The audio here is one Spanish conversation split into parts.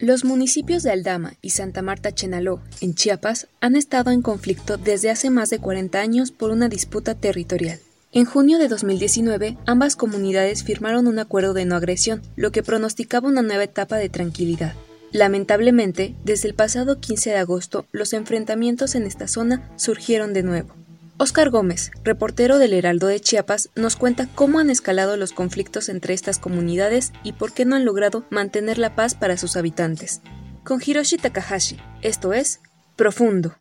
Los municipios de Aldama y Santa Marta Chenaló, en Chiapas, han estado en conflicto desde hace más de 40 años por una disputa territorial. En junio de 2019, ambas comunidades firmaron un acuerdo de no agresión, lo que pronosticaba una nueva etapa de tranquilidad. Lamentablemente, desde el pasado 15 de agosto, los enfrentamientos en esta zona surgieron de nuevo. Óscar Gómez, reportero del Heraldo de Chiapas, nos cuenta cómo han escalado los conflictos entre estas comunidades y por qué no han logrado mantener la paz para sus habitantes. Con Hiroshi Takahashi, esto es Profundo.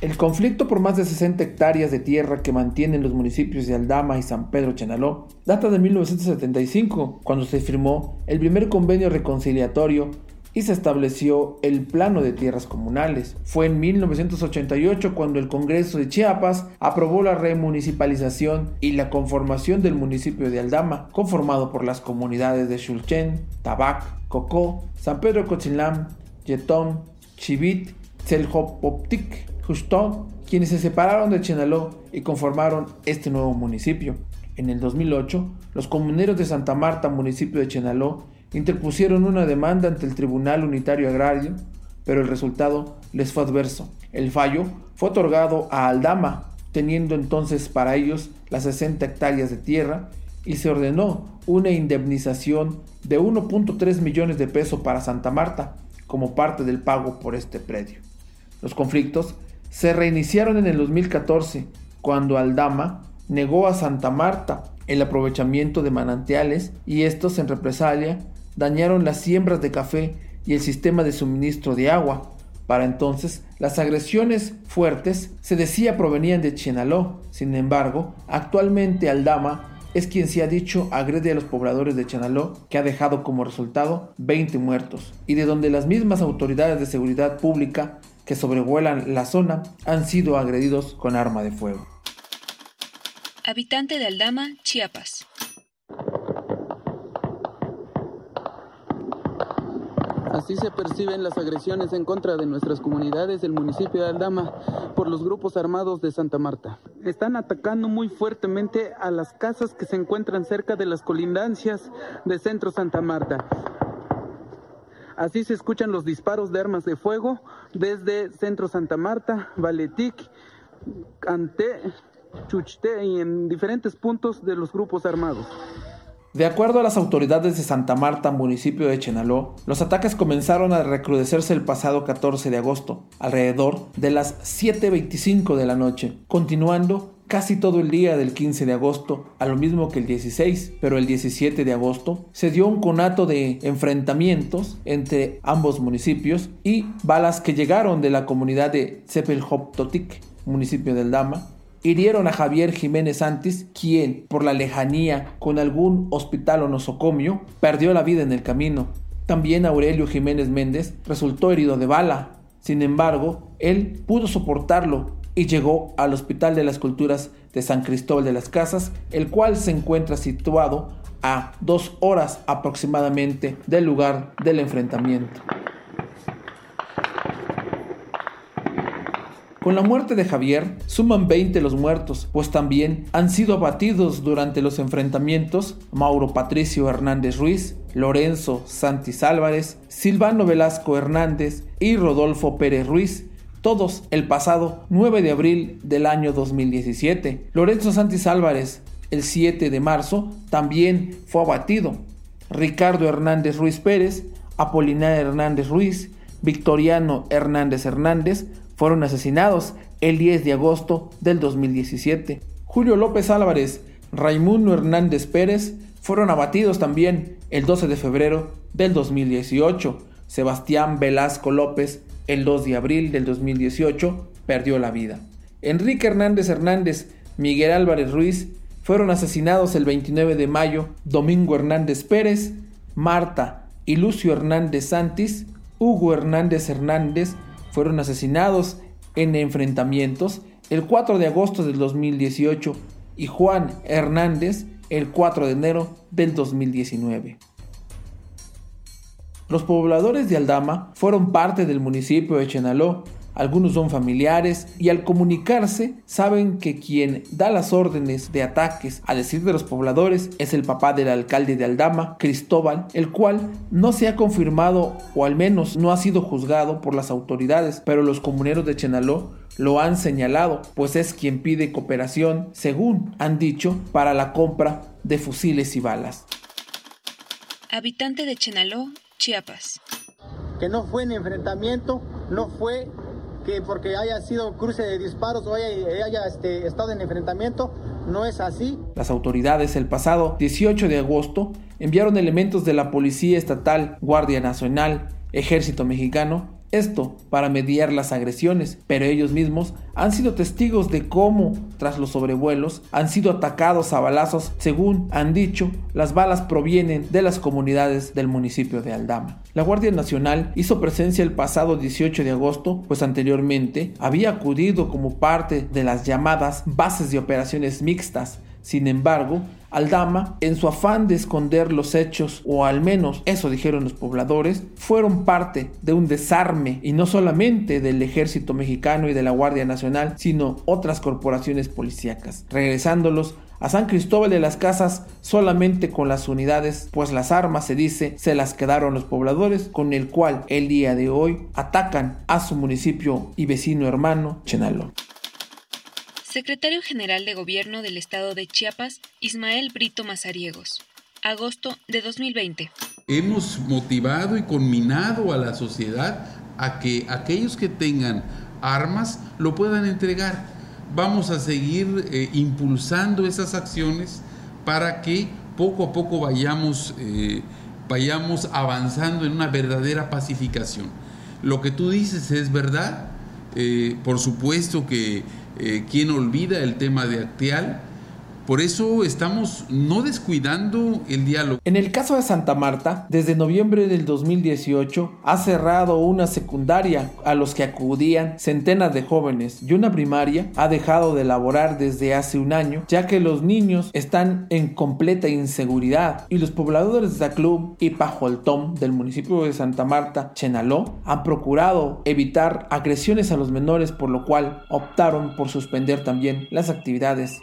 El conflicto por más de 60 hectáreas de tierra que mantienen los municipios de Aldama y San Pedro Chenaló data de 1975, cuando se firmó el primer convenio reconciliatorio y se estableció el plano de tierras comunales. Fue en 1988 cuando el Congreso de Chiapas aprobó la remunicipalización y la conformación del municipio de Aldama, conformado por las comunidades de Xulchen, Tabac, Cocó, San Pedro Cochilam, Yetón, Chivit, Tzelhopoptic, Justón, quienes se separaron de Chenaló y conformaron este nuevo municipio. En el 2008, los comuneros de Santa Marta, municipio de Chenaló, interpusieron una demanda ante el Tribunal Unitario Agrario, pero el resultado les fue adverso. El fallo fue otorgado a Aldama, teniendo entonces para ellos las 60 hectáreas de tierra, y se ordenó una indemnización de 1.3 millones de pesos para Santa Marta como parte del pago por este predio. Los conflictos se reiniciaron en el 2014, cuando Aldama negó a Santa Marta el aprovechamiento de manantiales y estos en represalia dañaron las siembras de café y el sistema de suministro de agua. Para entonces, las agresiones fuertes se decía provenían de Chenaló. Sin embargo, actualmente Aldama es quien se ha dicho agrede a los pobladores de Chenaló, que ha dejado como resultado 20 muertos, y de donde las mismas autoridades de seguridad pública que sobrevuelan la zona han sido agredidos con arma de fuego. Habitante de Aldama, Chiapas. Así se perciben las agresiones en contra de nuestras comunidades del municipio de Aldama por los grupos armados de Santa Marta. Están atacando muy fuertemente a las casas que se encuentran cerca de las colindancias de Centro Santa Marta. Así se escuchan los disparos de armas de fuego desde Centro Santa Marta, Valetic, Ante, Chuchte y en diferentes puntos de los grupos armados. De acuerdo a las autoridades de Santa Marta, municipio de Chenaló, los ataques comenzaron a recrudecerse el pasado 14 de agosto, alrededor de las 7.25 de la noche, continuando casi todo el día del 15 de agosto, a lo mismo que el 16, pero el 17 de agosto se dio un conato de enfrentamientos entre ambos municipios y balas que llegaron de la comunidad de Cepelhoptotic, municipio del Dama, hirieron a Javier Jiménez Santis, quien, por la lejanía con algún hospital o nosocomio, perdió la vida en el camino. También Aurelio Jiménez Méndez resultó herido de bala. Sin embargo, él pudo soportarlo y llegó al Hospital de las Culturas de San Cristóbal de las Casas, el cual se encuentra situado a dos horas aproximadamente del lugar del enfrentamiento. Con la muerte de Javier, suman 20 los muertos, pues también han sido abatidos durante los enfrentamientos Mauro Patricio Hernández Ruiz, Lorenzo Santis Álvarez, Silvano Velasco Hernández y Rodolfo Pérez Ruiz, todos el pasado 9 de abril del año 2017. Lorenzo Santis Álvarez, el 7 de marzo, también fue abatido. Ricardo Hernández Ruiz Pérez, Apolinar Hernández Ruiz, Victoriano Hernández Hernández fueron asesinados el 10 de agosto del 2017. Julio López Álvarez, Raimundo Hernández Pérez fueron abatidos también el 12 de febrero del 2018. Sebastián Velasco López, el 2 de abril del 2018, perdió la vida. Enrique Hernández Hernández, Miguel Álvarez Ruiz fueron asesinados el 29 de mayo. Domingo Hernández Pérez, Marta y Lucio Hernández Santis, Hugo Hernández Hernández, fueron asesinados en enfrentamientos el 4 de agosto del 2018 y Juan Hernández el 4 de enero del 2019. Los pobladores de Aldama fueron parte del municipio de Chenaló algunos son familiares y al comunicarse saben que quien da las órdenes de ataques a decir de los pobladores es el papá del alcalde de Aldama, Cristóbal, el cual no se ha confirmado o al menos no ha sido juzgado por las autoridades, pero los comuneros de Chenaló lo han señalado, pues es quien pide cooperación, según han dicho, para la compra de fusiles y balas. Habitante de Chenaló, Chiapas. Que no fue en enfrentamiento, no fue que porque haya sido cruce de disparos o haya, este, estado en enfrentamiento, no es así. Las autoridades el pasado 18 de agosto enviaron elementos de la Policía Estatal, Guardia Nacional, Ejército Mexicano esto para mediar las agresiones, pero ellos mismos han sido testigos de cómo, tras los sobrevuelos, han sido atacados a balazos. Según han dicho, las balas provienen de las comunidades del municipio de Aldama. La Guardia Nacional hizo presencia el pasado 18 de agosto, pues anteriormente había acudido como parte de las llamadas bases de operaciones mixtas sin embargo, Aldama, en su afán de esconder los hechos, o al menos eso dijeron los pobladores, fueron parte de un desarme y no solamente del ejército mexicano y de la Guardia Nacional, sino otras corporaciones policíacas, regresándolos a San Cristóbal de las Casas solamente con las unidades, pues las armas, se dice, se las quedaron los pobladores, con el cual el día de hoy atacan a su municipio y vecino hermano, Chenaló. Secretario General de Gobierno del Estado de Chiapas, Ismael Brito Mazariegos. Agosto de 2020. Hemos motivado y conminado a la sociedad a que aquellos que tengan armas lo puedan entregar. Vamos a seguir eh, impulsando esas acciones para que poco a poco vayamos, eh, vayamos avanzando en una verdadera pacificación. Lo que tú dices es verdad. Eh, por supuesto que eh, ¿Quién olvida el tema de Acteal? Por eso estamos no descuidando el diálogo. En el caso de Santa Marta, desde noviembre del 2018 ha cerrado una secundaria a los que acudían centenas de jóvenes y una primaria ha dejado de laborar desde hace un año ya que los niños están en completa inseguridad y los pobladores de Zaclub y Pajoltón del municipio de Santa Marta, Chenaló, han procurado evitar agresiones a los menores por lo cual optaron por suspender también las actividades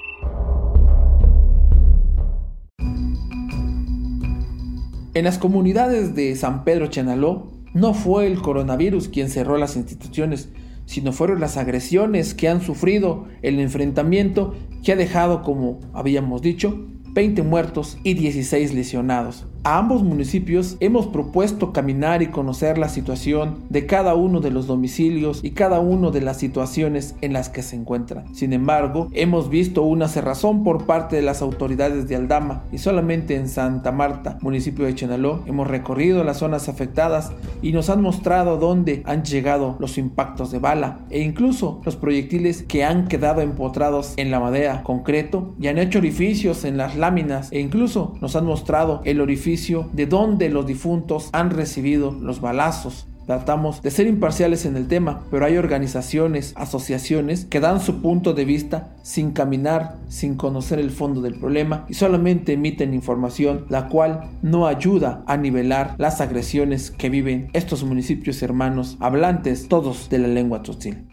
En las comunidades de San Pedro Chenaló, no fue el coronavirus quien cerró las instituciones, sino fueron las agresiones que han sufrido el enfrentamiento que ha dejado, como habíamos dicho, 20 muertos y 16 lesionados. A ambos municipios hemos propuesto caminar y conocer la situación de cada uno de los domicilios y cada una de las situaciones en las que se encuentran. Sin embargo, hemos visto una cerrazón por parte de las autoridades de Aldama y solamente en Santa Marta, municipio de Chenaló, hemos recorrido las zonas afectadas y nos han mostrado dónde han llegado los impactos de bala e incluso los proyectiles que han quedado empotrados en la madera, concreto y han hecho orificios en las láminas e incluso nos han mostrado el orificio de dónde los difuntos han recibido los balazos. Tratamos de ser imparciales en el tema, pero hay organizaciones, asociaciones que dan su punto de vista sin caminar, sin conocer el fondo del problema y solamente emiten información la cual no ayuda a nivelar las agresiones que viven estos municipios hermanos hablantes todos de la lengua tzotzil.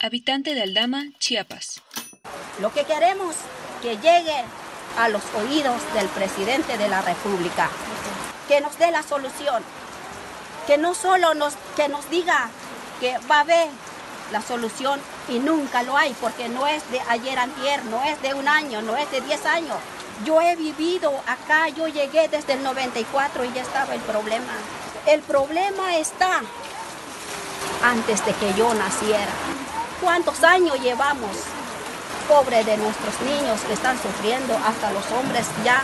Habitante de Aldama, Chiapas. Lo que queremos que llegue a los oídos del presidente de la República, que nos dé la solución, que no solo nos, que nos diga que va a haber la solución y nunca lo hay, porque no es de ayer antier, no es de un año, no es de 10 años. Yo he vivido acá, yo llegué desde el 94 y ya estaba el problema. El problema está antes de que yo naciera. ¿Cuántos años llevamos pobre de nuestros niños que están sufriendo, hasta los hombres ya,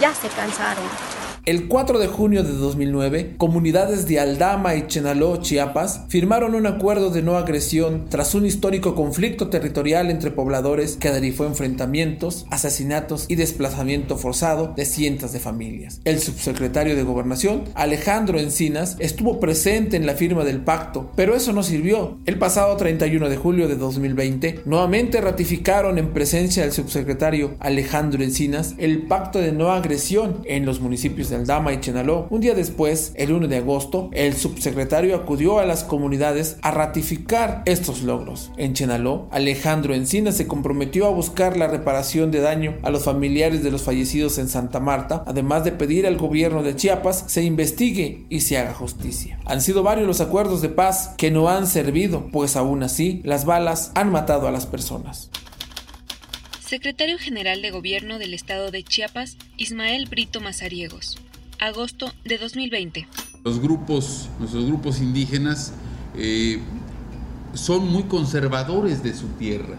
ya se cansaron. El 4 de junio de 2009, comunidades de Aldama y Chenaló, Chiapas, firmaron un acuerdo de no agresión tras un histórico conflicto territorial entre pobladores que derivó enfrentamientos, asesinatos y desplazamiento forzado de cientos de familias. El subsecretario de Gobernación, Alejandro Encinas, estuvo presente en la firma del pacto, pero eso no sirvió. El pasado 31 de julio de 2020, nuevamente ratificaron en presencia del subsecretario Alejandro Encinas el pacto de no agresión en los municipios de Aldama y Chenaló. Un día después, el 1 de agosto, el subsecretario acudió a las comunidades a ratificar estos logros. En Chenaló, Alejandro Encinas se comprometió a buscar la reparación de daño a los familiares de los fallecidos en Santa Marta, además de pedir al gobierno de Chiapas se investigue y se haga justicia. Han sido varios los acuerdos de paz que no han servido, pues aún así las balas han matado a las personas. Secretario General de Gobierno del Estado de Chiapas, Ismael Brito Mazariegos. Agosto de 2020. Los grupos, nuestros grupos indígenas eh, son muy conservadores de su tierra.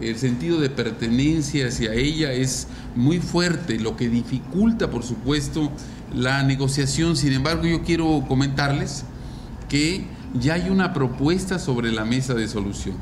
El sentido de pertenencia hacia ella es muy fuerte, lo que dificulta, por supuesto, la negociación. Sin embargo, yo quiero comentarles que ya hay una propuesta sobre la mesa de solución.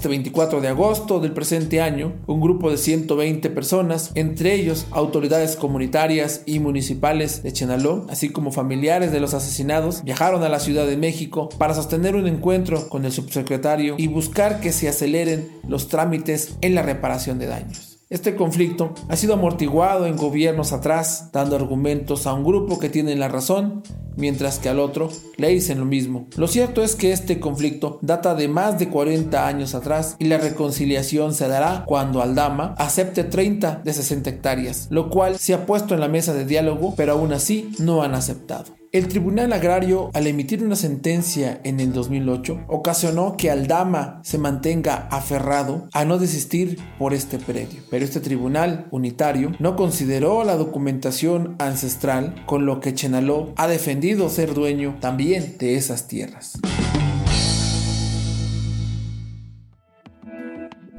Este 24 de agosto del presente año, un grupo de 120 personas, entre ellos autoridades comunitarias y municipales de Chenaló, así como familiares de los asesinados, viajaron a la Ciudad de México para sostener un encuentro con el subsecretario y buscar que se aceleren los trámites en la reparación de daños. Este conflicto ha sido amortiguado en gobiernos atrás, dando argumentos a un grupo que tiene la razón, mientras que al otro le dicen lo mismo. Lo cierto es que este conflicto data de más de 40 años atrás y la reconciliación se dará cuando Aldama acepte 30 de 60 hectáreas, lo cual se ha puesto en la mesa de diálogo, pero aún así no han aceptado. El Tribunal Agrario, al emitir una sentencia en el 2008, ocasionó que Aldama se mantenga aferrado a no desistir por este predio. Pero este tribunal unitario no consideró la documentación ancestral, con lo que Chenaló ha defendido ser dueño también de esas tierras.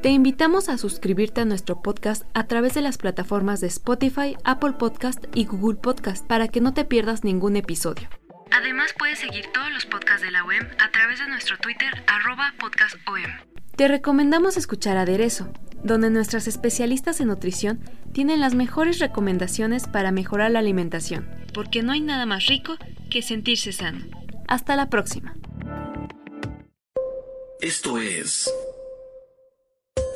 Te invitamos a suscribirte a nuestro podcast a través de las plataformas de Spotify, Apple Podcast y Google Podcast para que no te pierdas ningún episodio. Además puedes seguir todos los podcasts de la OEM a través de nuestro Twitter arroba podcastom. Te recomendamos escuchar Aderezo, donde nuestras especialistas en nutrición tienen las mejores recomendaciones para mejorar la alimentación, porque no hay nada más rico que sentirse sano. Hasta la próxima. Esto es